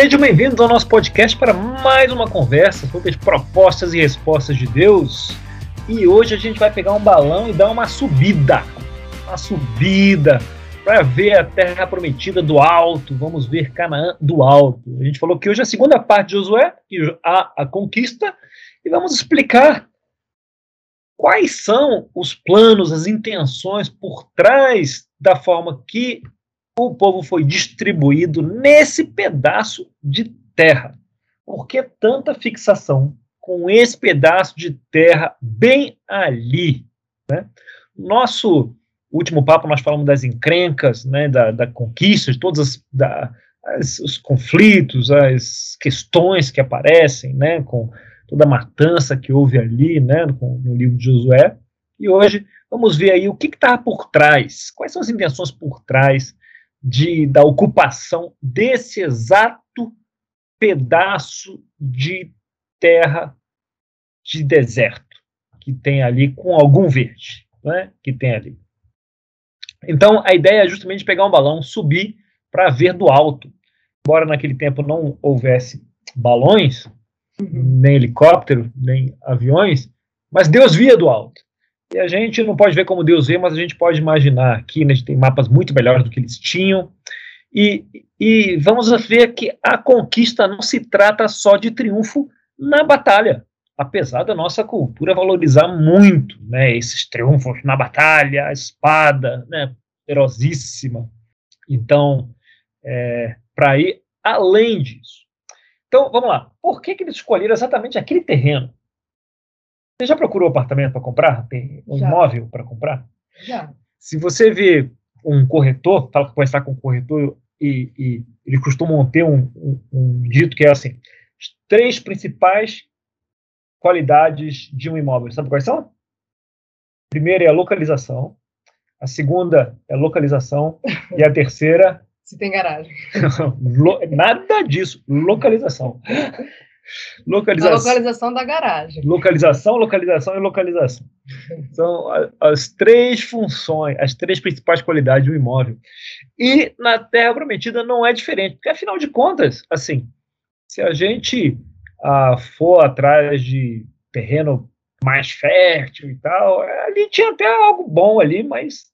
Sejam bem-vindos ao nosso podcast para mais uma conversa sobre as propostas e respostas de Deus. E hoje a gente vai pegar um balão e dar uma subida. Uma subida para ver a terra prometida do alto. Vamos ver Canaã do alto. A gente falou que hoje é a segunda parte de Josué, há a conquista, e vamos explicar quais são os planos, as intenções por trás da forma que o povo foi distribuído nesse pedaço de terra. Por que tanta fixação com esse pedaço de terra bem ali? Né? Nosso último papo nós falamos das encrencas, né, da, da conquista, de todos as, os conflitos, as questões que aparecem, né, com toda a matança que houve ali, né, no, no livro de Josué. E hoje vamos ver aí o que está por trás, quais são as intenções por trás de, da ocupação desse exato pedaço de terra de deserto que tem ali com algum verde, né, que tem ali. Então a ideia é justamente pegar um balão, subir para ver do alto. Embora naquele tempo não houvesse balões, uhum. nem helicóptero, nem aviões, mas Deus via do alto. E a gente não pode ver como Deus vê, mas a gente pode imaginar aqui, né, a gente tem mapas muito melhores do que eles tinham. E, e vamos ver que a conquista não se trata só de triunfo na batalha, apesar da nossa cultura valorizar muito né, esses triunfos na batalha, a espada, né, poderosíssima. Então, é, para ir além disso. Então, vamos lá. Por que, que eles escolheram exatamente aquele terreno? Você já procurou apartamento para comprar? Tem um já. imóvel para comprar? Já. Se você vê um corretor, fala estar com um corretor e, e eles costumam ter um, um, um, dito que é assim: as três principais qualidades de um imóvel. Sabe quais são? A primeira é a localização, a segunda é a localização e a terceira. Se tem garagem. Nada disso. Localização. Localização. A localização da garagem. Localização, localização e localização. São as três funções, as três principais qualidades do imóvel. E na Terra Prometida não é diferente, porque afinal de contas, assim, se a gente ah, for atrás de terreno mais fértil e tal, ali tinha até algo bom ali, mas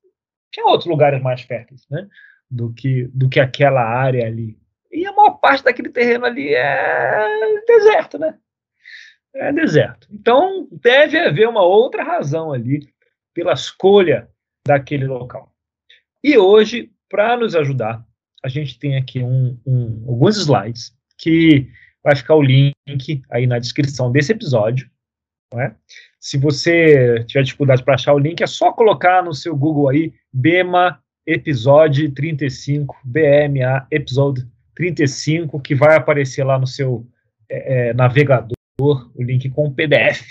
tinha outros lugares mais férteis, né? Do que, do que aquela área ali. E a maior parte daquele terreno ali é deserto, né? É deserto. Então, deve haver uma outra razão ali pela escolha daquele local. E hoje, para nos ajudar, a gente tem aqui um, um, alguns slides que vai ficar o link aí na descrição desse episódio. É? Se você tiver dificuldade para achar o link, é só colocar no seu Google aí BEMA episódio 35, BMA episódio 35, que vai aparecer lá no seu é, é navegador, o link com o PDF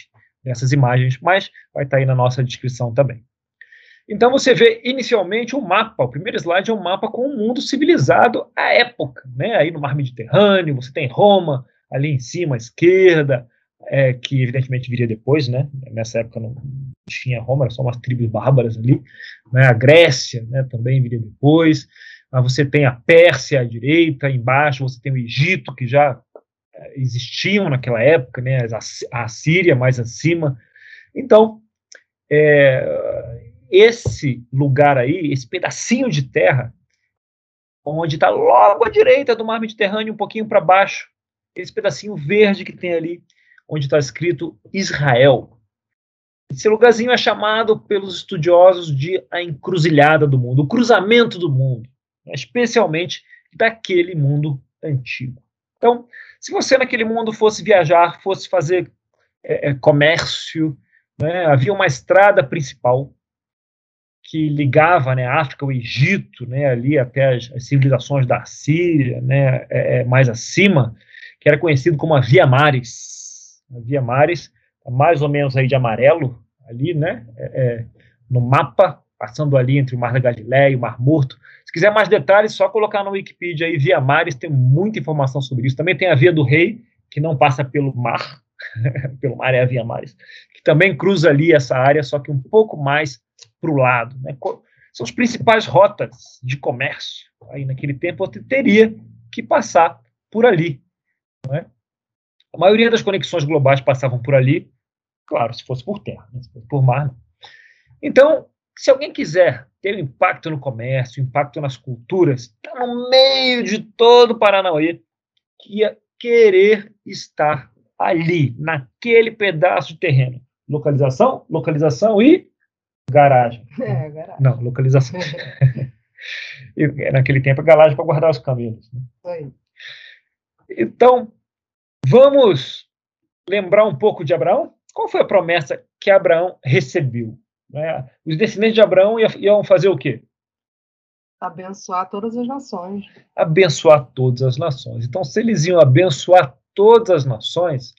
dessas imagens, mas vai estar tá aí na nossa descrição também. Então você vê inicialmente o um mapa, o primeiro slide é um mapa com o mundo civilizado à época, né? Aí no mar Mediterrâneo, você tem Roma ali em cima à esquerda, é, que evidentemente viria depois, né? Nessa época não tinha Roma, era só umas tribos bárbaras ali, né? A Grécia, né? Também viria depois. Mas você tem a Pérsia à direita, embaixo você tem o Egito, que já eh, existiam naquela época, né, a Síria mais acima. Então, é, esse lugar aí, esse pedacinho de terra, onde está logo à direita do mar Mediterrâneo, um pouquinho para baixo, esse pedacinho verde que tem ali, onde está escrito Israel. Esse lugarzinho é chamado pelos estudiosos de a encruzilhada do mundo, o cruzamento do mundo especialmente daquele mundo antigo. Então, se você naquele mundo fosse viajar, fosse fazer é, é, comércio, né, havia uma estrada principal que ligava né, a África, o Egito, né, ali até as, as civilizações da Síria, né, é, é mais acima, que era conhecido como a Via Maris. A Via Maris, mais ou menos aí de amarelo, ali, né, é, é, no mapa, passando ali entre o Mar da Galileia e o Mar Morto. Se quiser mais detalhes, só colocar no Wikipedia aí, Via Mares, tem muita informação sobre isso. Também tem a Via do Rei, que não passa pelo mar, pelo mar é a Via Mares, que também cruza ali essa área, só que um pouco mais para o lado. Né? São as principais rotas de comércio. Aí naquele tempo você teria que passar por ali. É? A maioria das conexões globais passavam por ali, claro, se fosse por terra, né? se fosse por mar. Então, se alguém quiser ter um impacto no comércio, impacto nas culturas, está no meio de todo o Paranauê, que ia querer estar ali, naquele pedaço de terreno. Localização, localização e garagem. É, garagem. Não, localização. e, naquele tempo, a garagem para guardar os camelos. Né? Então, vamos lembrar um pouco de Abraão? Qual foi a promessa que Abraão recebeu? Né? Os descendentes de Abraão iam fazer o quê? Abençoar todas as nações. Abençoar todas as nações. Então, se eles iam abençoar todas as nações,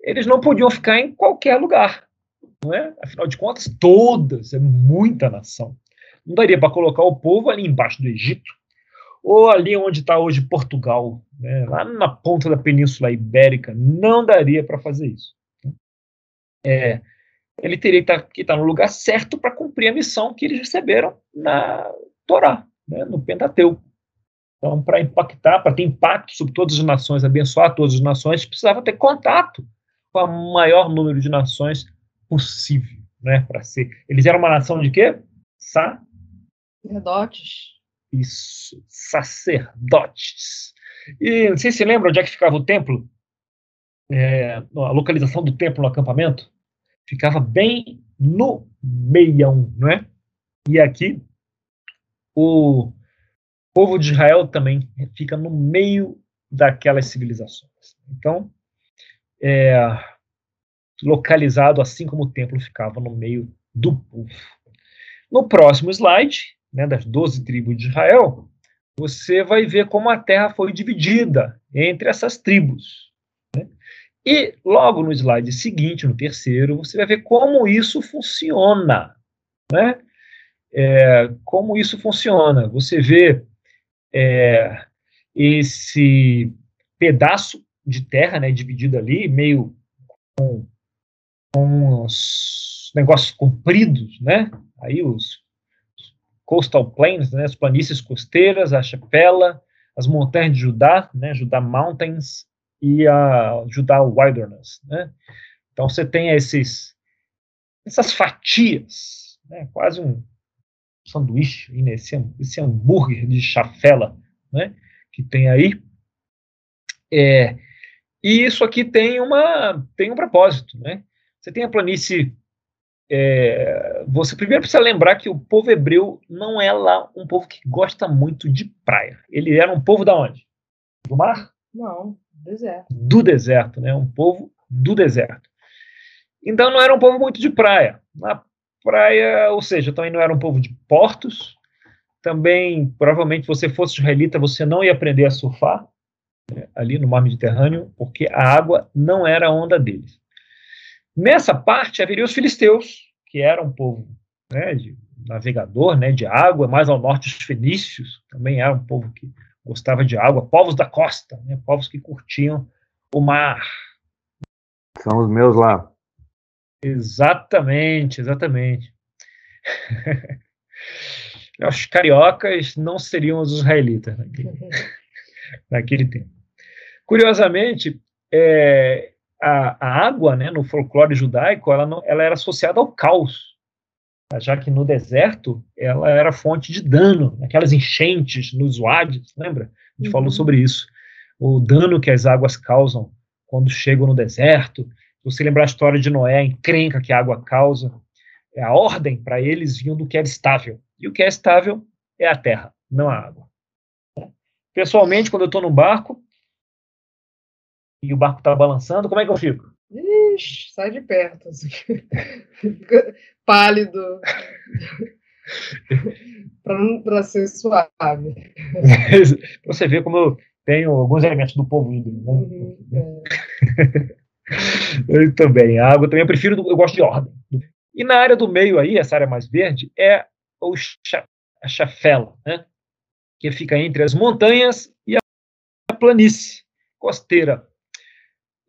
eles não podiam ficar em qualquer lugar. Não é? Afinal de contas, todas, é muita nação. Não daria para colocar o povo ali embaixo do Egito, ou ali onde está hoje Portugal, né? lá na ponta da Península Ibérica. Não daria para fazer isso. É, ele teria que estar, estar no lugar certo para cumprir a missão que eles receberam na Torá, né, no Pentateuco. Então, para impactar, para ter impacto sobre todas as nações, abençoar todas as nações, precisava ter contato com o maior número de nações possível, né, para ser. Eles eram uma nação de quê? Sacerdotes. Isso, sacerdotes. E não sei se lembra onde é que ficava o templo, é, a localização do templo no acampamento ficava bem no meião, não é? E aqui o povo de Israel também fica no meio daquelas civilizações. Então, é, localizado assim como o templo ficava no meio do povo. No próximo slide, né, das 12 tribos de Israel, você vai ver como a terra foi dividida entre essas tribos. E logo no slide seguinte, no terceiro, você vai ver como isso funciona. Né? É, como isso funciona. Você vê é, esse pedaço de terra né, dividido ali, meio com, com uns negócios compridos, né? Aí os coastal plains, né, as planícies costeiras, a chapela, as montanhas de Judá, né, Judá Mountains, e a Judá Wilderness. Né? Então você tem esses, essas fatias, né? quase um sanduíche, nesse, esse hambúrguer de chafela né? que tem aí. É, e isso aqui tem, uma, tem um propósito. Né? Você tem a planície. É, você primeiro precisa lembrar que o povo hebreu não é lá um povo que gosta muito de praia. Ele era um povo da onde? Do mar? Não. Deserto. Do deserto, né? Um povo do deserto. Então não era um povo muito de praia. Na praia, ou seja, também não era um povo de portos. Também, provavelmente, você fosse israelita, você não ia aprender a surfar né, ali no mar Mediterrâneo, porque a água não era a onda deles. Nessa parte haveria os filisteus, que eram um povo né, de navegador, né, de água, mais ao norte os fenícios, também era um povo que gostava de água, povos da costa, né, povos que curtiam o mar. São os meus lá. Exatamente, exatamente. os cariocas não seriam os israelitas naquele, naquele tempo. Curiosamente, é, a, a, água, né, no folclore judaico, ela, não, ela era associada ao caos já que no deserto ela era fonte de dano, aquelas enchentes nos wades, lembra? A gente uhum. falou sobre isso. O dano que as águas causam quando chegam no deserto. Se você lembrar a história de Noé, a encrenca que a água causa, é a ordem para eles vinha do que era estável. E o que é estável é a terra, não a água. Pessoalmente, quando eu estou no barco e o barco está balançando, como é que eu fico? Ixi, sai de perto. Assim. Pálido. para ser suave. Você vê como eu tenho alguns elementos do povo índio. Né? Uhum, é. eu também. A água também eu prefiro, eu gosto de ordem. E na área do meio aí, essa área mais verde, é o a chafela, né? que fica entre as montanhas e a planície costeira.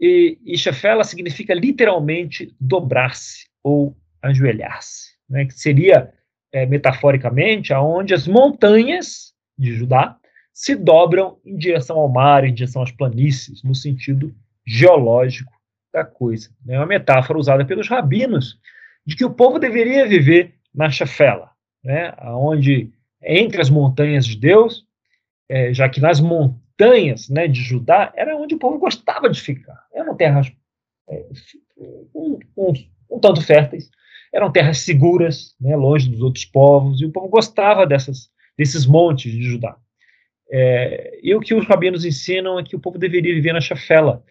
E, e Shefela significa literalmente dobrar-se ou ajoelhar-se, né, que seria, é, metaforicamente, aonde as montanhas de Judá se dobram em direção ao mar, em direção às planícies, no sentido geológico da coisa. É uma metáfora usada pelos rabinos de que o povo deveria viver na Shafela, né, onde entre as montanhas de Deus, é, já que nas montanhas né, de Judá era onde o povo gostava de ficar. Eram terras é, um, um, um, tanto férteis, eram terras seguras, né, longe dos outros povos, e o povo gostava dessas, desses montes de Judá. É, e o que os rabinos ensinam é que o povo deveria viver na Chafela,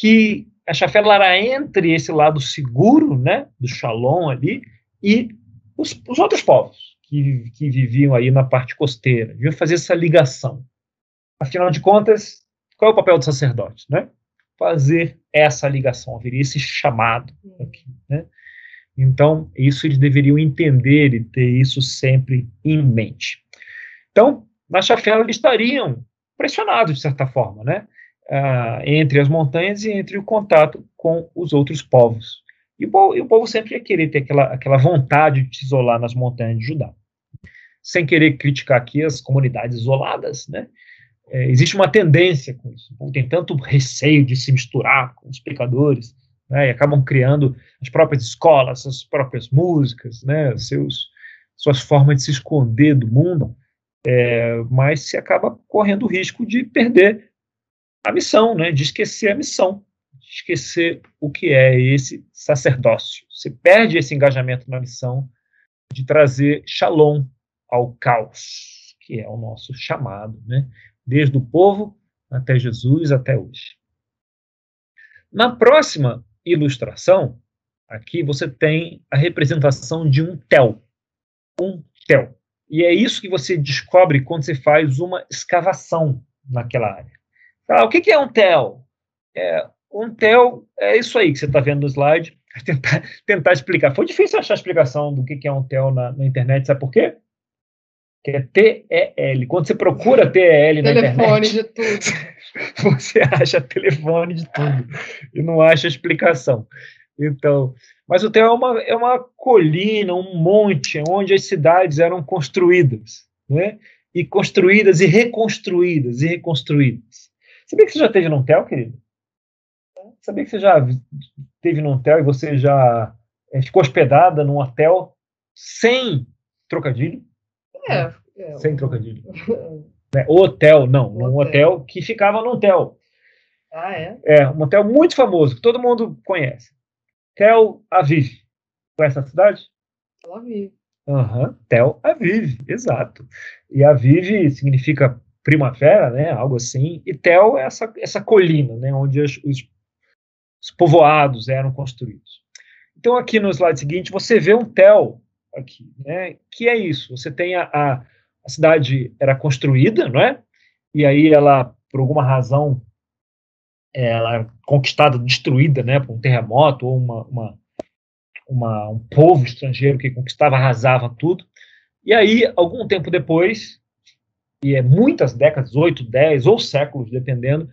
que a Chafela era entre esse lado seguro, né, do Shalom ali, e os, os outros povos que, que viviam aí na parte costeira. Deviam fazer essa ligação. Afinal de contas, qual é o papel do sacerdote, né? Fazer essa ligação, haveria esse chamado aqui, né? Então, isso eles deveriam entender e ter isso sempre em mente. Então, na Chafela eles estariam pressionados, de certa forma, né? Ah, entre as montanhas e entre o contato com os outros povos. E o, povo, e o povo sempre ia querer ter aquela, aquela vontade de se isolar nas montanhas de Judá. Sem querer criticar aqui as comunidades isoladas, né? É, existe uma tendência com isso. O povo tem tanto receio de se misturar com os pecadores, né? E acabam criando as próprias escolas, as próprias músicas, né? Seus, suas formas de se esconder do mundo é, mas se acaba correndo o risco de perder a missão, né, de esquecer a missão, de esquecer o que é esse sacerdócio. Você perde esse engajamento na missão de trazer shalom ao caos, que é o nosso chamado, né, desde o povo até Jesus, até hoje. Na próxima ilustração, aqui você tem a representação de um tel. Um tel. E é isso que você descobre quando você faz uma escavação naquela área. O que, é um TEL? É, um TEL é isso aí que você está vendo no slide. Tentar, tentar explicar. Foi difícil achar a explicação do que, é um TEL na, na internet, sabe por quê? Que é T-E-L. Quando você procura T-E-L na internet. Telefone de tudo. Você acha telefone de tudo e não acha explicação. Então, mas o Theo é uma, é uma colina, um monte, onde as cidades eram construídas, né? E construídas e reconstruídas e reconstruídas. Sabia que você já teve num Theo, querido? Sabia que você já teve num Theo e você já é, ficou hospedada num hotel sem trocadilho? É. é sem trocadilho. é, hotel, não. Um num hotel. hotel que ficava num hotel. Ah, é? É, um hotel muito famoso, que todo mundo conhece. Tel Aviv. Conhece a cidade? Tel Aviv. Aham, uhum, Tel Aviv, exato. E Aviv significa primavera, né, algo assim, e Tel é essa, essa colina, né, onde os, os, os povoados eram construídos. Então, aqui no slide seguinte, você vê um Tel aqui, né, que é isso, você tem a, a, a cidade era construída, não é? E aí ela, por alguma razão, ela é conquistada, destruída, né, por um terremoto ou uma, uma, uma, um povo estrangeiro que conquistava, arrasava tudo. E aí, algum tempo depois, e é muitas décadas, oito, dez ou séculos, dependendo,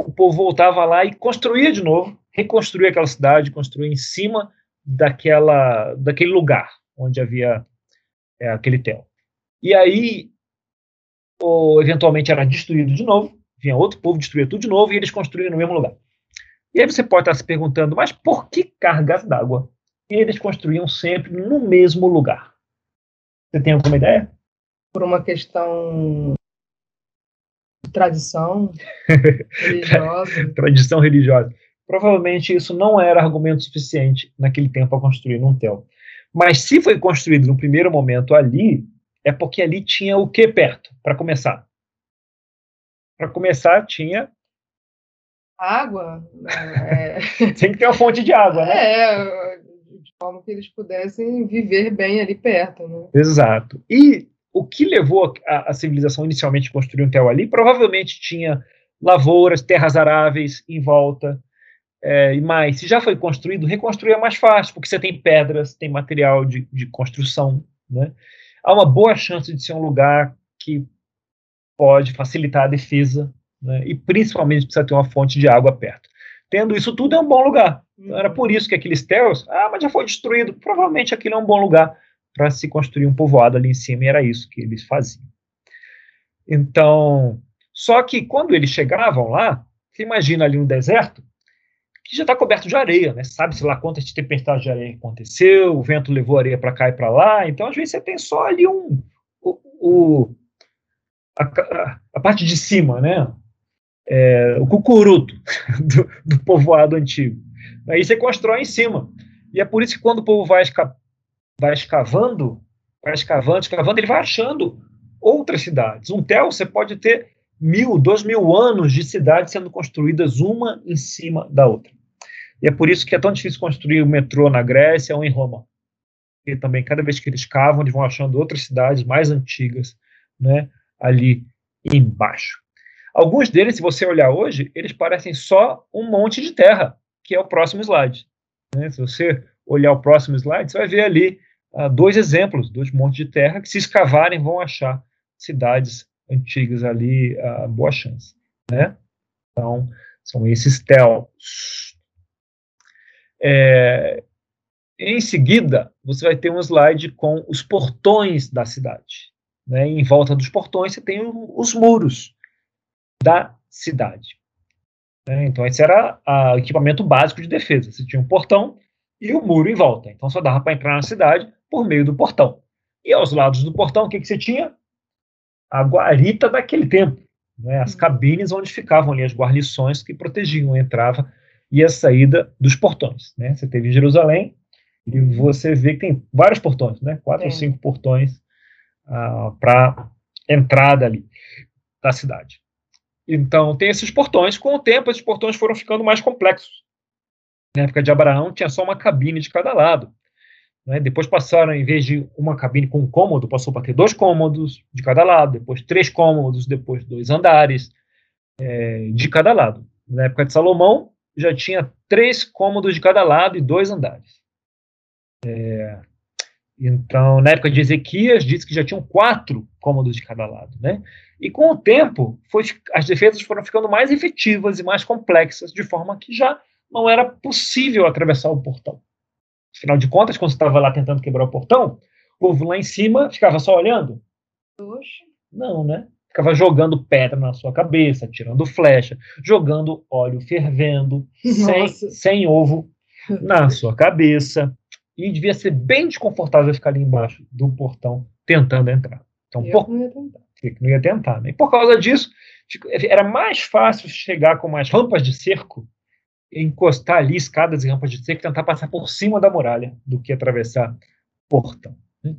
o povo voltava lá e construía de novo, reconstruía aquela cidade, construía em cima daquela, daquele lugar onde havia é, aquele tel. E aí, ou, eventualmente era destruído de novo, vinha outro povo, destruía tudo de novo e eles construíam no mesmo lugar. E aí você pode estar se perguntando, mas por que cargas d'água? Eles construíam sempre no mesmo lugar. Você tem alguma ideia? Por uma questão de tradição religiosa. tradição religiosa. Provavelmente isso não era argumento suficiente naquele tempo para construir um tel. Mas se foi construído no primeiro momento ali, é porque ali tinha o que perto, para começar? Para começar, tinha. Água? É... Tem que ter uma fonte de água, né? É, de forma que eles pudessem viver bem ali perto. Né? Exato. E o que levou a, a civilização inicialmente a construir um tel ali, provavelmente tinha lavouras, terras aráveis em volta, é, e mais. Se já foi construído, reconstruir é mais fácil, porque você tem pedras, tem material de, de construção. Né? Há uma boa chance de ser um lugar que pode facilitar a defesa, né, e principalmente precisa ter uma fonte de água perto. Tendo isso tudo, é um bom lugar. Então, era por isso que aqueles terros, ah, mas já foi destruído. Provavelmente aquilo é um bom lugar para se construir um povoado ali em cima, e era isso que eles faziam. Então, só que quando eles chegavam lá, você imagina ali no deserto, que já está coberto de areia, né? Sabe-se lá quantas tempestades de areia aconteceu, o vento levou areia para cá e para lá, então às vezes você tem só ali um, o, o a, a, parte de cima, né? É, o cucuruto do, do, povoado antigo. Aí você constrói em cima. E é por isso que quando o povo vai, esca, vai escavando, vai escavando, escavando, ele vai achando outras cidades. Um tel você pode ter mil, dois mil anos de cidades sendo construídas uma em cima da outra. E é por isso que é tão difícil construir o metrô na Grécia ou em Roma. E também, cada vez que eles cavam, eles vão achando outras cidades mais antigas, né, ali embaixo. Alguns deles, se você olhar hoje, eles parecem só um monte de terra, que é o próximo slide. Né? Se você olhar o próximo slide, você vai ver ali uh, dois exemplos, dois montes de terra, que se escavarem vão achar cidades antigas ali, boa chance. Né? Então, são esses telos. É, em seguida, você vai ter um slide com os portões da cidade. Né? Em volta dos portões você tem os muros da cidade. Né? Então, esse era o equipamento básico de defesa. Você tinha um portão e o um muro em volta. Então, só dava para entrar na cidade por meio do portão. E aos lados do portão, o que, que você tinha? A guarita daquele tempo. Né? As cabines onde ficavam ali as guarnições que protegiam a entrada e a saída dos portões. Né? Você teve em Jerusalém e você vê que tem vários portões, né? quatro é. ou cinco portões uh, para entrada ali da cidade. Então, tem esses portões. Com o tempo, esses portões foram ficando mais complexos. Na época de Abraão, tinha só uma cabine de cada lado. Né? Depois passaram, em vez de uma cabine com um cômodo, passou para ter dois cômodos de cada lado, depois três cômodos, depois dois andares é, de cada lado. Na época de Salomão, já tinha três cômodos de cada lado e dois andares. É, então, na época de Ezequias, diz que já tinham quatro cômodos de cada lado, né? E com o tempo, foi, as defesas foram ficando mais efetivas e mais complexas, de forma que já não era possível atravessar o portão. Afinal de contas, quando você estava lá tentando quebrar o portão, o povo lá em cima ficava só olhando? Oxe. Não, né? Ficava jogando pedra na sua cabeça, tirando flecha, jogando óleo fervendo, sem, sem ovo na sua cabeça e devia ser bem desconfortável ficar ali embaixo do portão tentando entrar. Então, por... não ia tentar. Não ia tentar né? E por causa disso, era mais fácil chegar com umas rampas de cerco, encostar ali escadas e rampas de cerco, tentar passar por cima da muralha, do que atravessar portão. Né?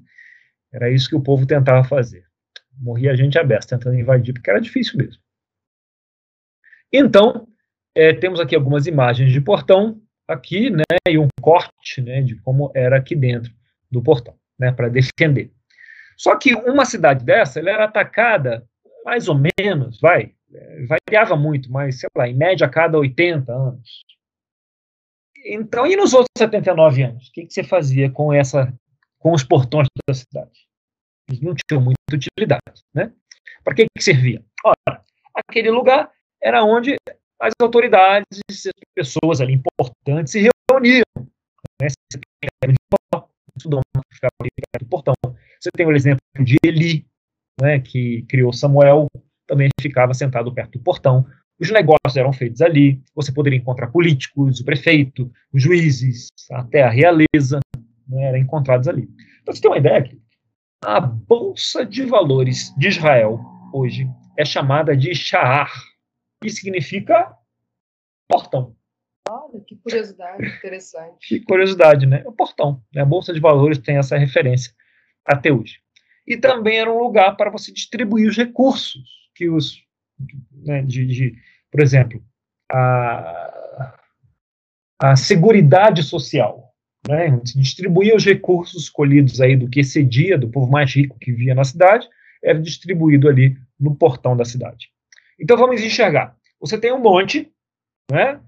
Era isso que o povo tentava fazer. Morria gente aberta tentando invadir, porque era difícil mesmo. Então, é, temos aqui algumas imagens de portão aqui, né, e um corte, né, de como era aqui dentro do portão, né, para defender. Só que uma cidade dessa, ela era atacada mais ou menos, vai, variava muito, mas sei lá, em média a cada 80 anos. Então, e nos outros 79 anos, o que, que você fazia com essa, com os portões da cidade? Eles não tinham muita utilidade, né? Para que, que servia? Ora, aquele lugar era onde as autoridades, as pessoas ali importantes se reuniam. Né? Você tem o. Você tem o exemplo de Eli, né, que criou Samuel, também ficava sentado perto do portão. Os negócios eram feitos ali. Você poderia encontrar políticos, o prefeito, os juízes, até a realeza, né, eram encontrados ali. Então, você tem uma ideia aqui. A Bolsa de Valores de Israel, hoje, é chamada de Sha'ar, que significa portão. Olha, que curiosidade interessante. Que curiosidade, né? O portão. Né? A Bolsa de Valores tem essa referência até hoje. E também era um lugar para você distribuir os recursos que os, né, de, de, por exemplo, a, a Seguridade Social, né, distribuía os recursos escolhidos aí do que excedia do povo mais rico que via na cidade, era distribuído ali no portão da cidade. Então vamos enxergar. Você tem um monte, né?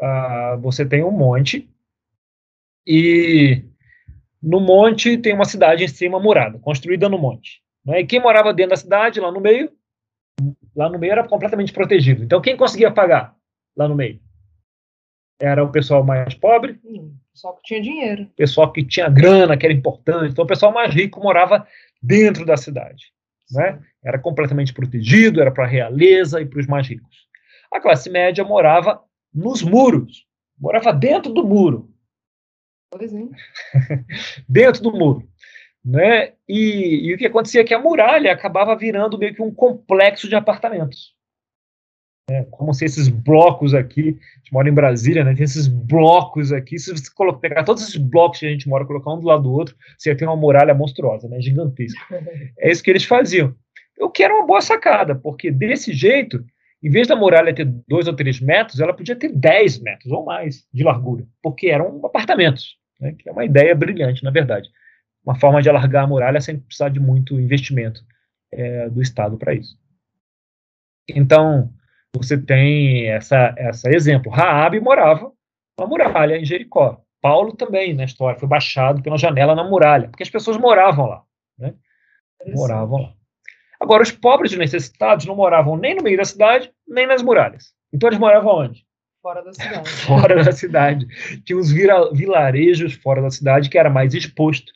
Uh, você tem um monte e no monte tem uma cidade em cima murada, construída no monte. Né? E quem morava dentro da cidade, lá no meio, lá no meio era completamente protegido. Então quem conseguia pagar lá no meio? Era o pessoal mais pobre. Hum, pessoal que tinha dinheiro. Pessoal que tinha grana, que era importante. Então o pessoal mais rico morava dentro da cidade. né? Era completamente protegido, era para a realeza e para os mais ricos. A classe média morava nos muros, morava dentro do muro. Pois é. dentro do muro. Né? E, e, o que acontecia é que a muralha acabava virando meio que um complexo de apartamentos. É, como se esses blocos aqui, a gente mora em Brasília, né, tem esses blocos aqui, se você colocar, pegar todos esses blocos que a gente mora, colocar um do lado do outro, você ia ter uma muralha monstruosa, né, gigantesca. É isso que eles faziam. O que era uma boa sacada, porque desse jeito, em vez da muralha ter dois ou três metros, ela podia ter dez metros ou mais de largura, porque eram apartamentos, né, que é uma ideia brilhante, na verdade. Uma forma de alargar a muralha sem precisar de muito investimento é, do Estado para isso. Então, você tem essa, essa exemplo. Raabe morava na muralha em Jericó. Paulo também, na história, foi baixado pela janela na muralha, porque as pessoas moravam lá. Né? Moravam lá. Agora, os pobres e necessitados não moravam nem no meio da cidade, nem nas muralhas. Então, eles moravam onde? Fora da cidade. fora da cidade. Tinha uns vilarejos fora da cidade que era mais exposto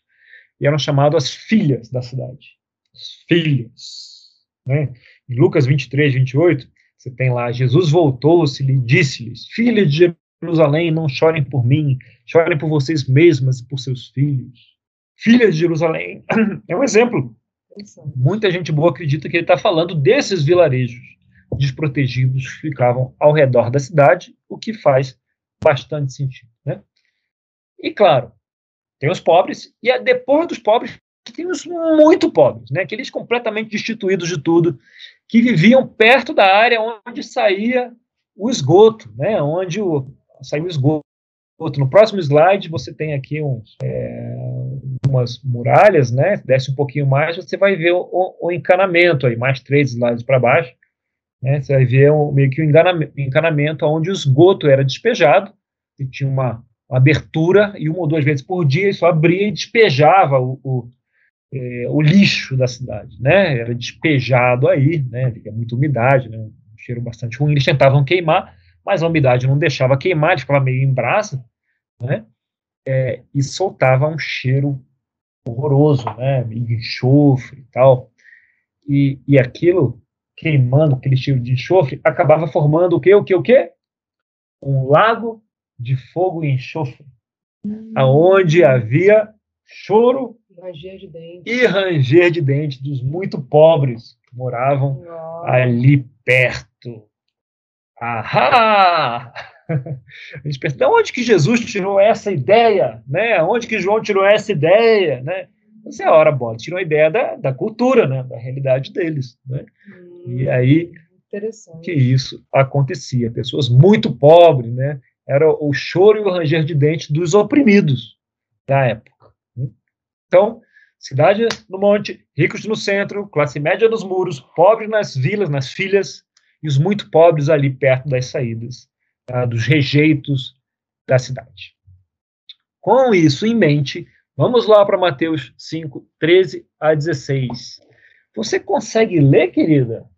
e eram chamados as filhas da cidade. As filhas. Né? Em Lucas 23, 28, você tem lá, Jesus voltou-se e disse-lhes, filhas de Jerusalém, não chorem por mim, chorem por vocês mesmas e por seus filhos. Filhas de Jerusalém, é um exemplo. Muita gente boa acredita que ele está falando desses vilarejos desprotegidos que ficavam ao redor da cidade, o que faz bastante sentido. Né? E claro, tem os pobres, e depois dos pobres, tem os muito pobres, né? aqueles completamente destituídos de tudo, que viviam perto da área onde saía o esgoto, né, onde o, saiu o esgoto. No próximo slide você tem aqui uns, é, umas muralhas, né? Desce um pouquinho mais, você vai ver o, o encanamento aí, mais três slides para baixo. Né, você vai ver um, meio que o um encanamento onde o esgoto era despejado, e tinha uma, abertura, e uma ou duas vezes por dia isso abria e despejava o, o é, o lixo da cidade, né? Era despejado aí, né? Havia muita umidade, né? Um cheiro bastante ruim. Eles tentavam queimar, mas a umidade não deixava queimar, ficava meio em brasa, né? É, e soltava um cheiro horroroso, né? Meio de enxofre e tal. E, e aquilo queimando aquele cheiro de enxofre acabava formando o quê? O quê? O quê? Um lago de fogo e enxofre, hum. aonde havia choro Ranger. E ranger de dente dos muito pobres que moravam Nossa. ali perto. Ahá! A gente pensa, de onde que Jesus tirou essa ideia? Né? Onde que João tirou essa ideia? Né? Você é a hora bola, tirou a ideia da, da cultura, né? da realidade deles. Né? Hum, e aí que isso acontecia. Pessoas muito pobres, né? Era o choro e o ranger de dente dos oprimidos da época. Então, cidade no monte, ricos no centro, classe média nos muros, pobres nas vilas, nas filhas, e os muito pobres ali perto das saídas, tá, dos rejeitos da cidade. Com isso em mente, vamos lá para Mateus 5, 13 a 16. Você consegue ler, querida?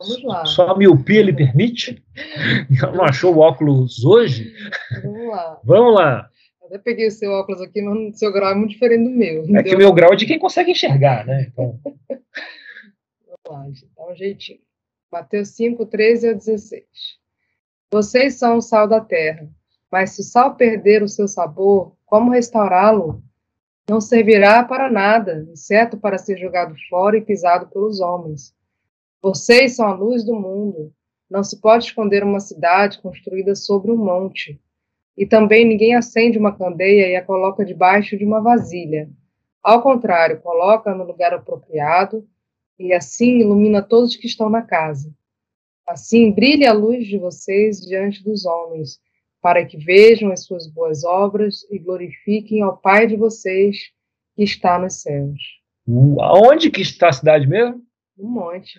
Vamos lá. Só a miopia lhe permite? Não achou o óculos hoje? Vamos lá. Vamos lá. Até peguei o seu óculos aqui, no seu grau é muito diferente do meu. É que o meu grau é de quem consegue enxergar, né? Então... Vamos lá, dá um jeitinho. Mateus 5, 13 a 16. Vocês são o sal da terra, mas se o sal perder o seu sabor, como restaurá-lo? Não servirá para nada, exceto para ser jogado fora e pisado pelos homens. Vocês são a luz do mundo. Não se pode esconder uma cidade construída sobre um monte. E também ninguém acende uma candeia e a coloca debaixo de uma vasilha. Ao contrário, coloca no lugar apropriado e assim ilumina todos que estão na casa. Assim brilhe a luz de vocês diante dos homens, para que vejam as suas boas obras e glorifiquem ao Pai de vocês que está nos céus. Aonde que está a cidade mesmo? Um monte.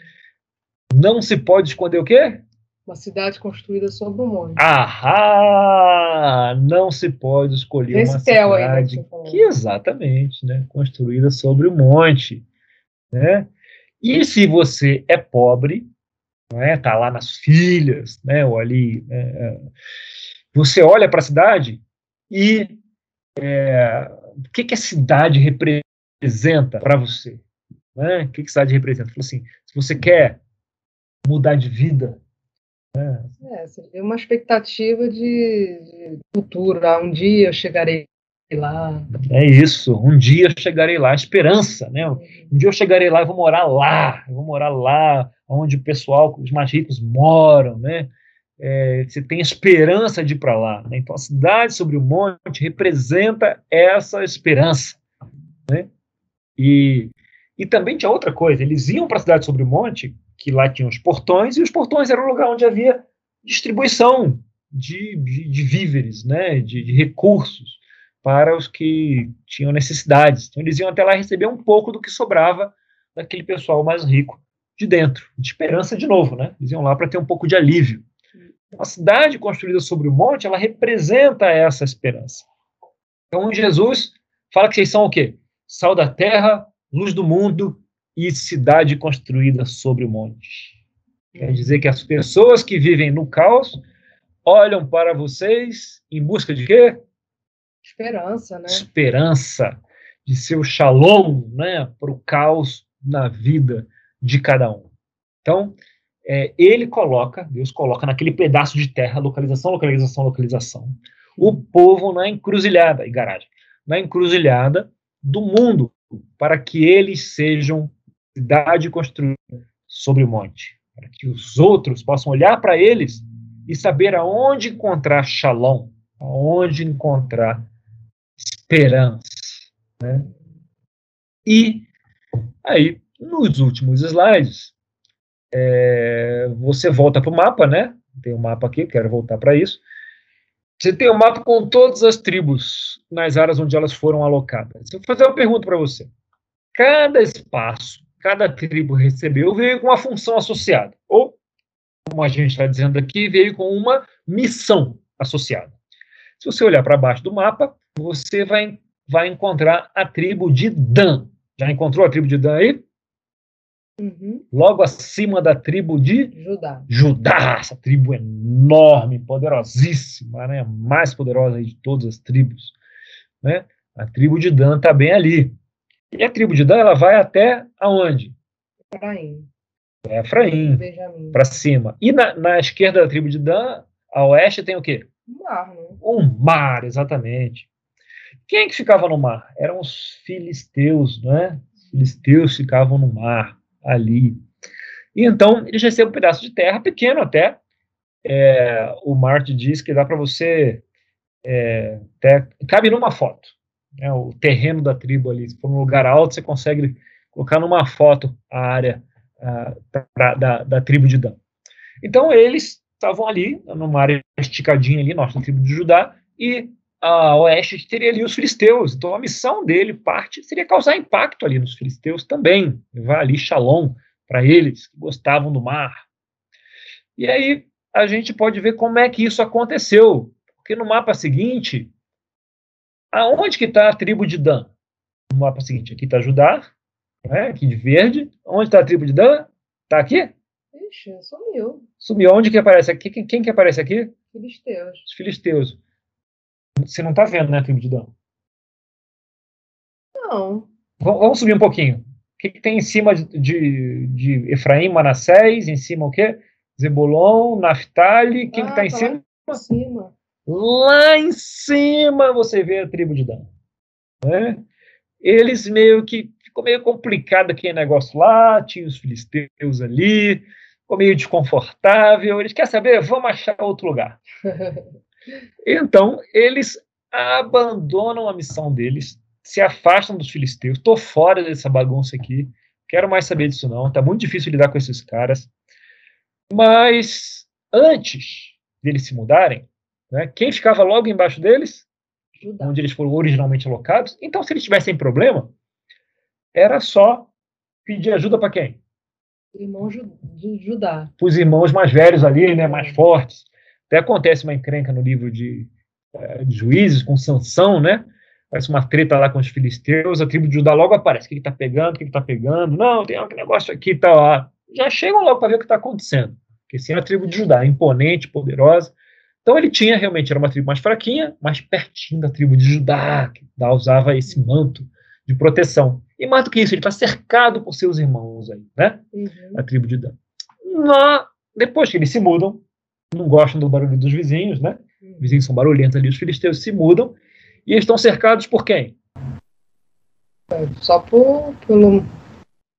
Não se pode esconder o quê? Uma cidade construída sobre um monte. Ahá! Não se pode escolher Esse uma cidade aí, né, que exatamente, né, construída sobre o um monte, né? E se você é pobre, né, tá lá nas filhas, né, ou ali, né, é, você olha para a cidade e é, o que, que a cidade representa para você? Né? O que, que cidade representa? Falou assim: se você quer mudar de vida. Né? É, seria uma expectativa de, de futuro. Ah, um dia eu chegarei lá. É isso, um dia eu chegarei lá, esperança, né? Um dia eu chegarei lá e vou morar lá, eu vou morar lá, onde o pessoal, os mais ricos moram, né? É, você tem esperança de ir para lá. Né? Então, a cidade sobre o monte representa essa esperança. Né? E, e também tinha outra coisa: eles iam para a cidade sobre o monte, que lá tinham os portões, e os portões eram o lugar onde havia distribuição de, de, de víveres, né? de, de recursos para os que tinham necessidades. Então, eles iam até lá receber um pouco do que sobrava daquele pessoal mais rico de dentro, de esperança de novo, né? Eles iam lá para ter um pouco de alívio. A cidade construída sobre o monte, ela representa essa esperança. Então, Jesus fala que vocês são o quê? Sal da terra, luz do mundo e cidade construída sobre o monte. Quer dizer que as pessoas que vivem no caos olham para vocês em busca de quê? Esperança, né? Esperança de seu shalom, né, para o caos na vida de cada um. Então, é, ele coloca, Deus coloca naquele pedaço de terra, localização, localização, localização, o povo na encruzilhada, e garagem, na encruzilhada do mundo, para que eles sejam cidade construída sobre o monte, para que os outros possam olhar para eles e saber aonde encontrar shalom, aonde encontrar esperança. Né? E aí, nos últimos slides, é, você volta para o mapa, né? Tem um mapa aqui, quero voltar para isso. Você tem um mapa com todas as tribos nas áreas onde elas foram alocadas. Eu vou fazer uma pergunta para você. Cada espaço, cada tribo recebeu, veio com uma função associada. Ou, como a gente está dizendo aqui, veio com uma missão associada. Se você olhar para baixo do mapa, você vai, vai encontrar a tribo de Dan. Já encontrou a tribo de Dan aí? Uhum. Logo acima da tribo de Judá. Judá, essa tribo enorme, poderosíssima, né? a mais poderosa de todas as tribos. Né? A tribo de Dan está bem ali. E a tribo de Dan ela vai até aonde? Efraim. É Efraim, para cima. E na, na, esquerda da tribo de Dan, a oeste, tem o quê? Um mar, né? Um mar, exatamente. Quem é que ficava no mar? Eram os filisteus, né? Os filisteus ficavam no mar ali. E então eles recebem um pedaço de terra, pequeno até. É, o Marte diz que dá para você. É, até, cabe numa foto. Né, o terreno da tribo ali. Se for num lugar alto, você consegue colocar numa foto a área pra, da, da tribo de Dan. Então eles estavam ali, numa área esticadinha ali, nossa tribo de Judá, e a oeste teria ali os filisteus. Então a missão dele, parte, seria causar impacto ali nos filisteus também, levar ali shalom para eles que gostavam do mar. E aí a gente pode ver como é que isso aconteceu, porque no mapa seguinte, aonde que está a tribo de Dan? No mapa seguinte, aqui está Judá, né, aqui de verde. Onde está a tribo de Dan? Está aqui? Ixi, sumiu. Sumiu. Onde que aparece aqui? Quem, quem que aparece aqui? Filisteus. Os filisteus. Você não está vendo, né, tribo de Dan? Não. Vamos subir um pouquinho. O que, que tem em cima de, de, de, Efraim, Manassés? Em cima o quê? Zebulon, Naftali. Quem ah, que está em tá cima? Em cima. Lá em cima você vê a tribo de Dan. Né? Eles meio que. Ficou meio complicado aquele negócio lá, tinha os filisteus ali, ficou meio desconfortável. Eles querem saber? Vamos achar outro lugar. Então, eles abandonam a missão deles, se afastam dos filisteus. Estou fora dessa bagunça aqui, quero mais saber disso não. Está muito difícil lidar com esses caras. Mas antes deles se mudarem, né, quem ficava logo embaixo deles? Judá. Onde eles foram originalmente alocados. Então, se eles tivessem problema, era só pedir ajuda para quem? Irmão de Judá. Os irmãos mais velhos ali, né, mais fortes. Até acontece uma encrenca no livro de, eh, de Juízes com Sansão, né? Parece uma treta lá com os filisteus, a tribo de Judá logo aparece. O que está pegando? O que está pegando? Não, tem um negócio aqui e tá, tal. Já chegam logo para ver o que está acontecendo. Porque sim, é a tribo de Judá, imponente, poderosa. Então ele tinha realmente, era uma tribo mais fraquinha, mais pertinho da tribo de Judá, que usava esse manto de proteção. E mais do que isso, ele está cercado por seus irmãos aí, né? Uhum. A tribo de Dan. Na, depois que eles se mudam, não gostam do barulho dos vizinhos, né? Os vizinhos são barulhentos ali, os filisteus se mudam e eles estão cercados por quem? Só por, pelo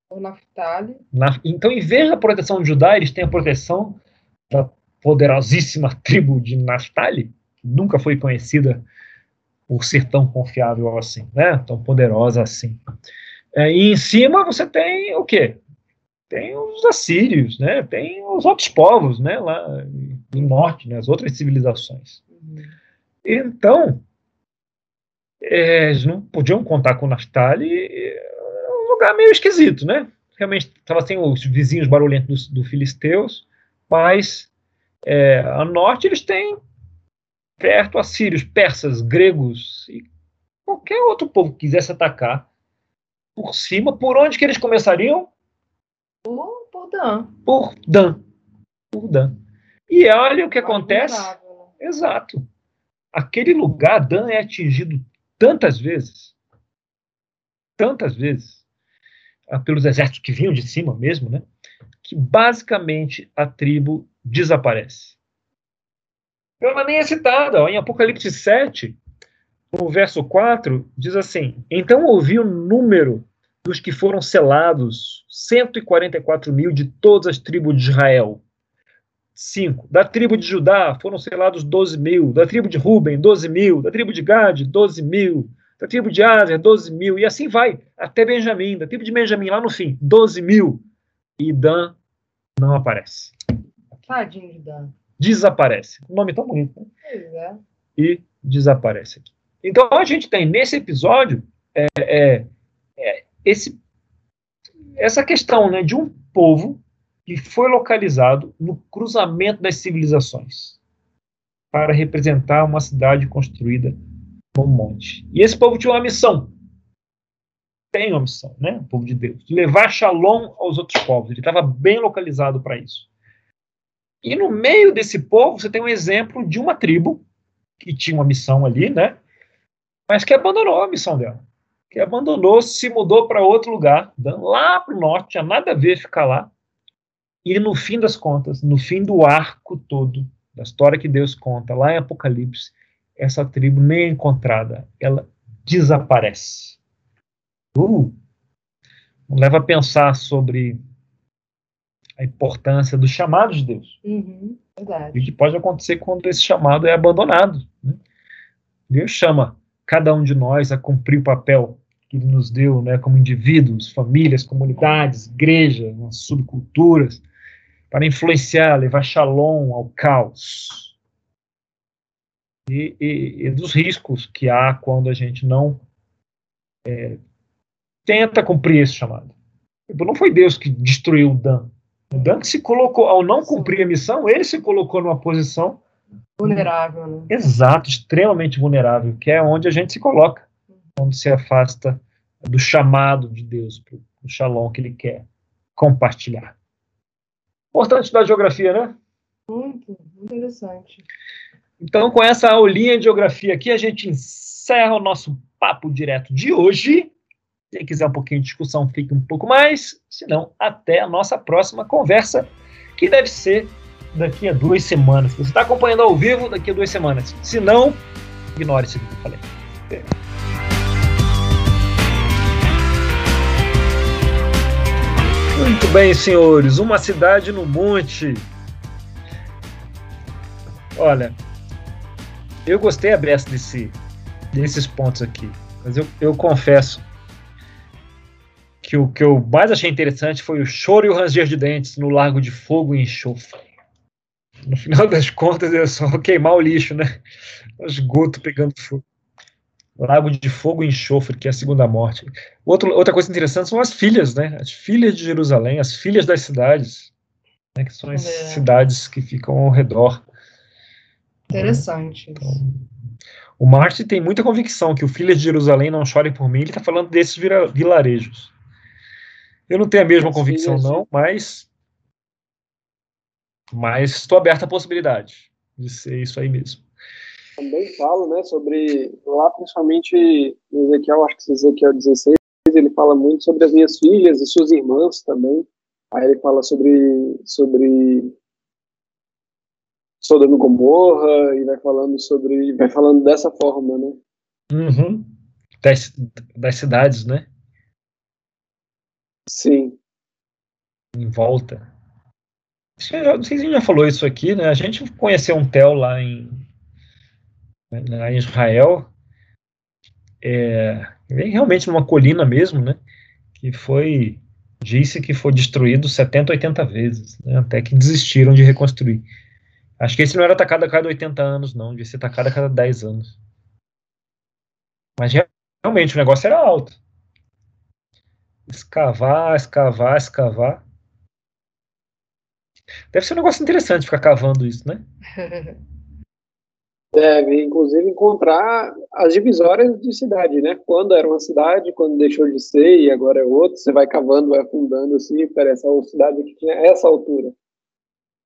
por Naftali. Na- então, em vez da proteção de Judá, eles têm a proteção poderosíssima tribo de Naphtali, que nunca foi conhecida por ser tão confiável assim, né? Tão poderosa assim. É, e em cima você tem o quê? Tem os assírios, né? Tem os outros povos, né? Lá no norte, né? As outras civilizações. Uhum. Então, é, eles não podiam contar com Naftali, é um lugar meio esquisito, né? Realmente estava sem os vizinhos barulhentos dos, do Filisteus, mas é, a norte eles têm perto assírios, persas, gregos e qualquer outro povo que quisesse atacar por cima, por onde que eles começariam? Por, por Dan. Por Dan. Por Dan. E olha o que acontece. Né? Exato. Aquele lugar, Dan é atingido tantas vezes, tantas vezes, ah, pelos exércitos que vinham de cima mesmo, né? Que basicamente a tribo desaparece. Ela nem é citada, ó, em Apocalipse 7, no verso 4, diz assim: Então ouvi o número dos que foram selados, 144 mil de todas as tribos de Israel. 5. Da tribo de Judá foram selados 12 mil. Da tribo de Ruben, 12 mil. Da tribo de Gade, 12 mil. Da tribo de Aser, 12 mil. E assim vai, até Benjamim. Da tribo de Benjamim, lá no fim, 12 mil. E Dan não aparece. Tadinho de Dan. Desaparece. Um nome tão bonito, né? Pois é. E desaparece. Então a gente tem nesse episódio é, é, é, esse, essa questão né, de um povo que foi localizado no cruzamento das civilizações para representar uma cidade construída no monte. E esse povo tinha uma missão. Tem uma missão, né? O povo de Deus. De levar shalom aos outros povos. Ele estava bem localizado para isso. E no meio desse povo, você tem um exemplo de uma tribo que tinha uma missão ali, né? Mas que abandonou a missão dela. Que abandonou, se mudou para outro lugar, lá para o norte, tinha nada a ver ficar lá. E no fim das contas, no fim do arco todo, da história que Deus conta lá em Apocalipse, essa tribo nem é encontrada, ela desaparece. Uh, leva a pensar sobre a importância do chamado de Deus. Uhum. E o que pode acontecer quando esse chamado é abandonado. né? Deus chama cada um de nós a cumprir o papel que Ele nos deu, né, como indivíduos, famílias, comunidades, igrejas, né, subculturas, para influenciar, levar shalom ao caos. E, e- e dos riscos que há quando a gente não é, tenta cumprir esse chamado. Tipo, Não foi Deus que destruiu o Dan. O que se colocou, ao não cumprir a missão, ele se colocou numa posição Vulnerável, né? exato, extremamente vulnerável, que é onde a gente se coloca, quando se afasta do chamado de Deus, para o shalom que ele quer compartilhar. Importante da geografia, né? Muito, muito interessante. Então, com essa aulinha de geografia aqui, a gente encerra o nosso papo direto de hoje. Quem quiser um pouquinho de discussão, fique um pouco mais. Se não, até a nossa próxima conversa, que deve ser daqui a duas semanas. Se você está acompanhando ao vivo, daqui a duas semanas. Se não, ignore isso que eu falei. Muito bem, senhores. Uma cidade no monte. Olha, eu gostei a beça desse, desses pontos aqui. Mas eu, eu confesso que o que eu mais achei interessante foi o choro e o ranger de dentes no Largo de Fogo e Enxofre. No final das contas, é só queimar o lixo, né? O esgoto pegando fogo. Lago de Fogo e Enxofre, que é a segunda morte. Outro, outra coisa interessante são as filhas, né? As filhas de Jerusalém, as filhas das cidades, né? que são as É. cidades que ficam ao redor. Interessante. O Martin tem muita convicção que o Filhas de Jerusalém não chorem por mim, ele está falando desses vilarejos. Eu não tenho a mesma convicção, não, mas. Mas estou aberto à possibilidade de ser isso aí mesmo. Também falo, né, sobre lá principalmente em Ezequiel, acho que Ezequiel 16, ele fala muito sobre as minhas filhas e suas irmãs também. Aí ele fala sobre, sobre Sodoma e Gomorra e vai falando sobre, vai falando dessa forma, né? Uhum. Das, das cidades, né? Sim. Em volta. Não sei se a gente já falou isso aqui, né? A gente conheceu um Tel lá em, lá em Israel, é, realmente numa colina mesmo, né? Que foi disse que foi destruído 70, 80 vezes, né, até que desistiram de reconstruir. Acho que esse não era atacado a cada 80 anos, não, devia ser atacado a cada 10 anos. Mas realmente o negócio era alto. Escavar, escavar, escavar. Deve ser um negócio interessante ficar cavando isso, né? Deve, inclusive, encontrar as divisórias de cidade, né? Quando era uma cidade, quando deixou de ser e agora é outra. Você vai cavando, vai afundando assim, parece uma cidade que tinha essa altura.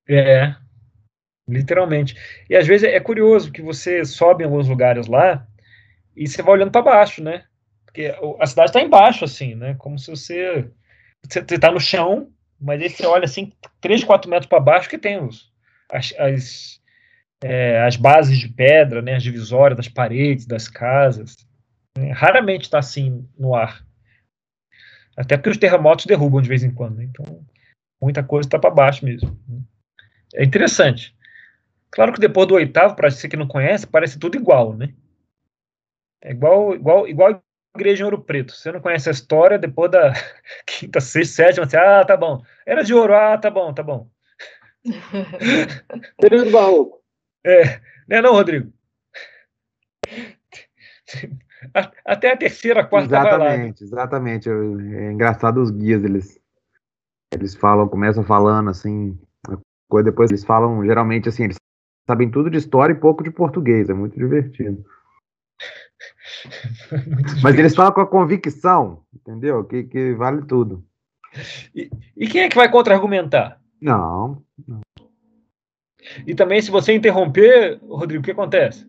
É, literalmente. E às vezes é curioso que você sobe em alguns lugares lá e você vai olhando para baixo, né? Porque a cidade está embaixo, assim, né? Como se você você está no chão, mas aí você olha assim 3, 4 metros para baixo que tem os, as, as é, as bases de pedra, né, as divisórias das paredes das casas. Né, raramente está assim no ar. Até porque os terremotos derrubam de vez em quando. Né, então, muita coisa está para baixo mesmo. Né. É interessante. Claro que depois do oitavo, para você que não conhece, parece tudo igual, né? É igual, igual, igual igreja em Ouro Preto. Você não conhece a história, depois da quinta, sexta, sétima, você, ah, tá bom. Era de ouro, ah, tá bom, tá bom. Período barroco. É, né não, Rodrigo? Até a terceira, quarta Exatamente, exatamente. É engraçado os guias, eles, eles falam, começam falando assim, depois eles falam, geralmente assim, eles sabem tudo de história e pouco de português, é muito divertido. Mas eles falam com a convicção, entendeu? Que, que vale tudo. E, e quem é que vai contra-argumentar? Não, não. E também, se você interromper, Rodrigo, o que acontece?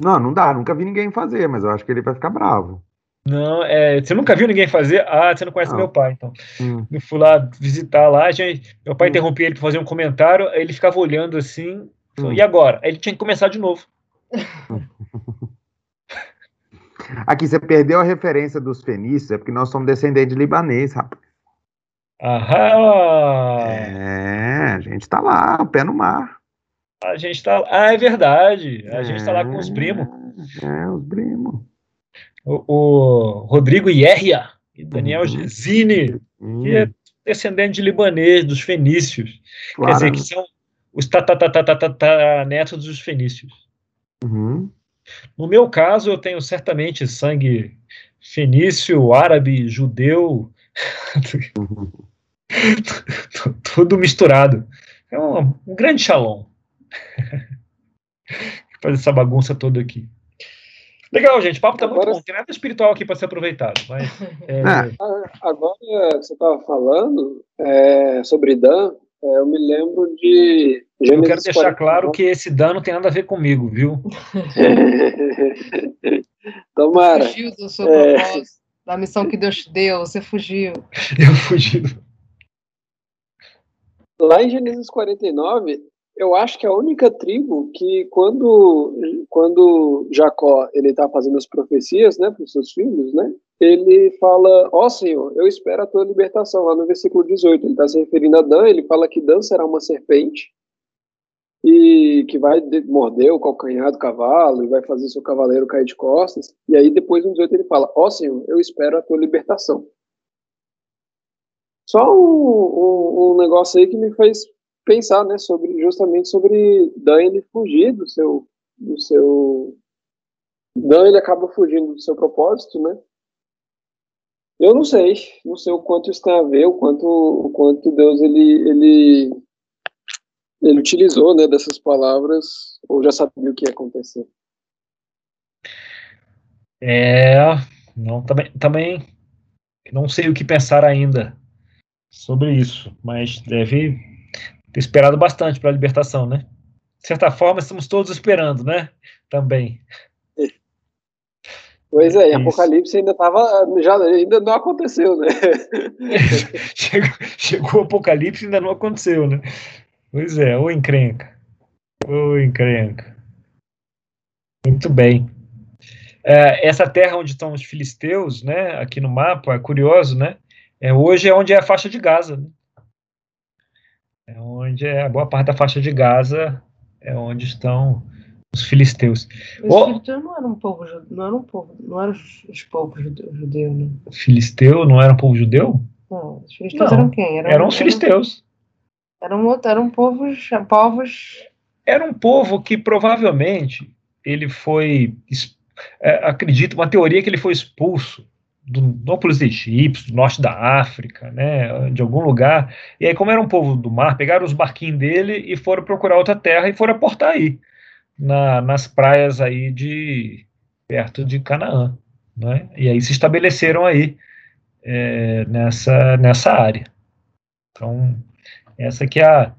Não, não dá. Nunca vi ninguém fazer, mas eu acho que ele vai ficar bravo. Não, é, você nunca viu ninguém fazer? Ah, você não conhece não. meu pai, então. Hum. Eu fui lá visitar lá, gente, meu pai hum. interrompia ele para fazer um comentário, aí ele ficava olhando assim, hum. e agora? Aí ele tinha que começar de novo. Aqui, você perdeu a referência dos fenícios, é porque nós somos descendentes de libanês, rapaz. Aham! É, a gente tá lá, o pé no mar. A gente tá Ah, é verdade. A é, gente tá lá com os primos. É, os primos. O, o Rodrigo Ierria e Daniel uhum. Gesine, uhum. que é descendente de libanês, dos fenícios. Claro. Quer dizer, que são os netos dos fenícios. Uhum. No meu caso, eu tenho certamente sangue fenício, árabe, judeu, Tudo misturado. É um, um grande shalom. Fazer essa bagunça toda aqui. Legal, gente. O papo tá agora, muito bom. Tem nada espiritual aqui para ser aproveitado. Mas, é... Ah, agora você estava falando é, sobre Dan. É, eu me lembro de. Gênesis eu quero deixar 40. claro que esse Dan não tem nada a ver comigo, viu? Tomara. Fugiu do seu é... propósito da missão que Deus te deu, você fugiu. Eu fugi. Lá em Gênesis 49, eu acho que é a única tribo que quando quando Jacó ele está fazendo as profecias, né, para os seus filhos, né, ele fala, ó oh, Senhor, eu espero a tua libertação, lá no versículo 18, ele está se referindo a Dan, ele fala que Dan será uma serpente, e que vai morder o calcanhar do cavalo e vai fazer seu cavaleiro cair de costas. E aí depois no 18 ele fala: Ó oh, Senhor, eu espero a tua libertação. Só um, um, um, negócio aí que me fez pensar, né, sobre justamente sobre Dan ele fugir do seu do seu Dan ele acaba fugindo do seu propósito, né? Eu não sei, não sei o quanto isso tem a ver, o quanto o quanto Deus ele ele ele utilizou né, dessas palavras ou já sabia o que ia acontecer? É, não, também, também não sei o que pensar ainda sobre isso, mas deve ter esperado bastante para a libertação, né? De certa forma, estamos todos esperando, né? Também. Pois é, Isso. Apocalipse ainda tava, já ainda não aconteceu, né? chegou, chegou o Apocalipse e ainda não aconteceu, né? Pois é, ô encrenca. Ô encrenca. Muito bem. É, essa terra onde estão os filisteus, né, aqui no mapa, é curioso, né? É, hoje é onde é a faixa de Gaza. Né? É onde é a boa parte da faixa de Gaza, é onde estão os filisteus. Os oh, filisteus não eram um povo, não eram um povo, não eram os, povos judeus, né? Filisteu não era um povo judeu? Não, os filisteus não, eram quem? Eram, eram os filisteus. Eram, eram, eram povos, povos. Era um povo que provavelmente ele foi, é, acredito, uma teoria que ele foi expulso do, não pelos egípcios, do norte da África, né, de algum lugar. E aí, como era um povo do mar, pegaram os barquinhos dele e foram procurar outra terra e foram aportar aí, na, nas praias aí de perto de Canaã, né? E aí se estabeleceram aí é, nessa nessa área. Então, essa aqui é a,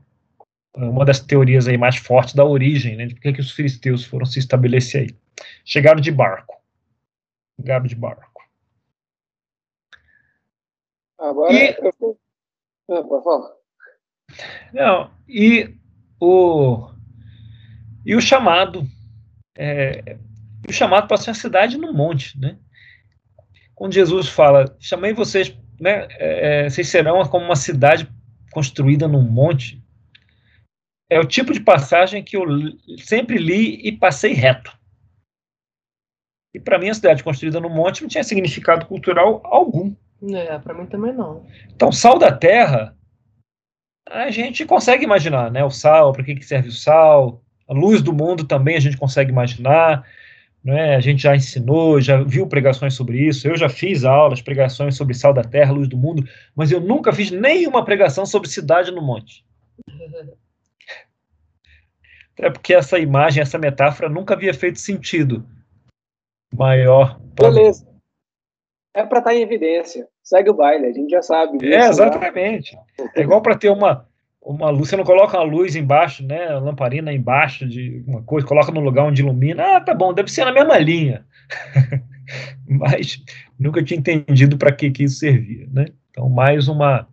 uma das teorias aí mais fortes da origem, né, de por que, que os filisteus foram se estabelecer aí. Chegaram de barco. Chegaram de barco. Agora e, eu... ah. Não, e o e o chamado é, o chamado para ser uma cidade no monte, né? Quando Jesus fala, chamei vocês, né? É, é, vocês serão como uma cidade construída num monte. É o tipo de passagem que eu sempre li e passei reto. E para mim a cidade construída no monte não tinha significado cultural algum. É, para mim também não. Então, sal da terra, a gente consegue imaginar, né? O sal, para que, que serve o sal? A luz do mundo também a gente consegue imaginar. Né? A gente já ensinou, já viu pregações sobre isso. Eu já fiz aulas, pregações sobre sal da terra, luz do mundo, mas eu nunca fiz nenhuma pregação sobre cidade no monte. É porque essa imagem, essa metáfora nunca havia feito sentido maior. Beleza é para estar tá em evidência. Segue o baile, a gente já sabe. É, exatamente. É igual para ter uma, uma luz, você não coloca uma luz embaixo, né? A lamparina embaixo de uma coisa, coloca no lugar onde ilumina. Ah, tá bom, deve ser na mesma linha. Mas nunca tinha entendido para que, que isso servia, né? Então, mais uma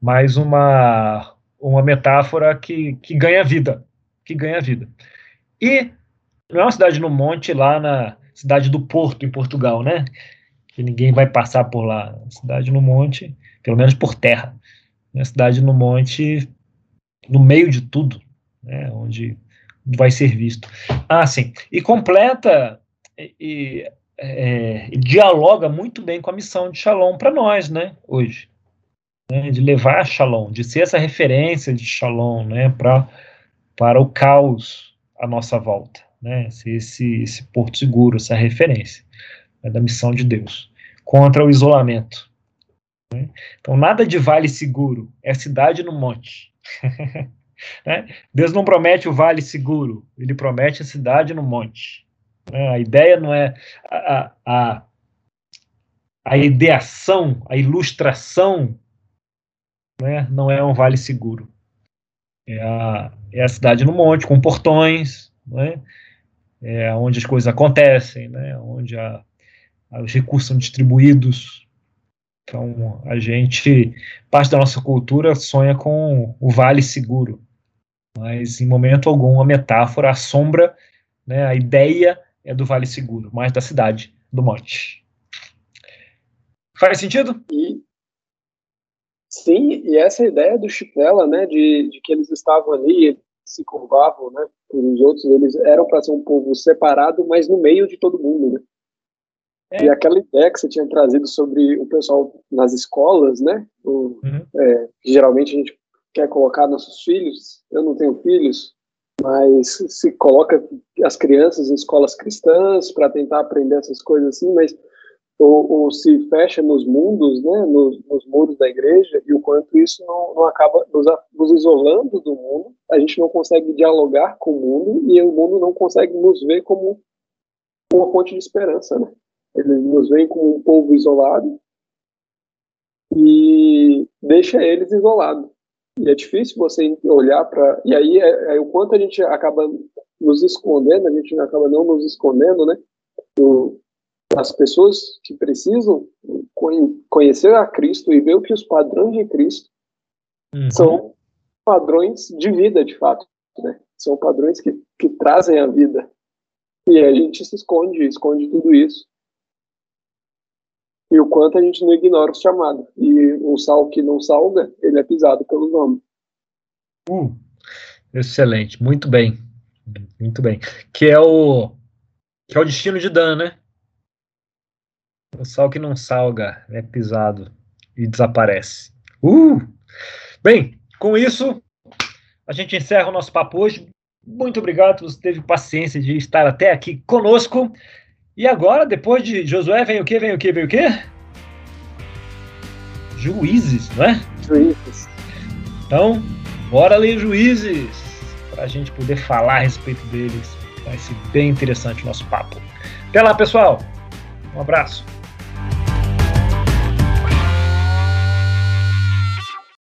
mais uma uma metáfora que, que ganha vida, que ganha vida. E não é uma cidade no monte lá na cidade do Porto, em Portugal, né? que ninguém vai passar por lá. Cidade no monte, pelo menos por terra. Uma cidade no monte, no meio de tudo, né, onde vai ser visto. Ah, sim. E completa e, é, e dialoga muito bem com a missão de Shalom para nós, né, hoje. Né, de levar Shalom, de ser essa referência de Shalom, né, pra, para o caos à nossa volta. Né, esse, esse porto seguro, essa referência é da missão de Deus contra o isolamento. Né? Então, nada de vale seguro, é cidade no monte. né? Deus não promete o vale seguro, ele promete a cidade no monte. Né? A ideia não é a, a, a ideação, a ilustração, né? não é um vale seguro. É a, é a cidade no monte, com portões, né? é onde as coisas acontecem, né? onde a, os recursos são distribuídos. Então, a gente, parte da nossa cultura sonha com o vale seguro, mas em momento algum a metáfora, a sombra, né, a ideia é do vale seguro, mais da cidade, do monte. Faz sentido? E, sim, e essa ideia do Chipela, né, de, de que eles estavam ali, eles se curvavam, né, os outros, eles eram para ser um povo separado, mas no meio de todo mundo, né? É. E aquela ideia que você tinha trazido sobre o pessoal nas escolas, né? O, uhum. é, geralmente a gente quer colocar nossos filhos. Eu não tenho filhos, mas se coloca as crianças em escolas cristãs para tentar aprender essas coisas assim, mas ou, ou se fecha nos mundos, né? Nos, nos, muros da igreja e o quanto isso não, não acaba nos, nos isolando do mundo. A gente não consegue dialogar com o mundo e o mundo não consegue nos ver como uma fonte de esperança, né? Eles nos veem como um povo isolado e deixa eles isolados. E é difícil você olhar para. E aí é, é, o quanto a gente acaba nos escondendo, a gente acaba não nos escondendo, né? Do, as pessoas que precisam conhecer a Cristo e ver que os padrões de Cristo uhum. são padrões de vida, de fato. Né? São padrões que, que trazem a vida. E a gente se esconde, esconde tudo isso. E o quanto a gente não ignora o chamado. E o sal que não salga, ele é pisado pelos homens. Uh, excelente, muito bem. Muito bem. Que é o que é o destino de Dan, né? O sal que não salga é pisado e desaparece. Uh! Bem, com isso, a gente encerra o nosso papo hoje. Muito obrigado, você teve paciência de estar até aqui conosco. E agora, depois de Josué, vem o quê? Vem o quê? Vem o quê? Juízes, não é? Juízes. Então, bora ler juízes, para a gente poder falar a respeito deles. Vai ser bem interessante o nosso papo. Até lá, pessoal. Um abraço.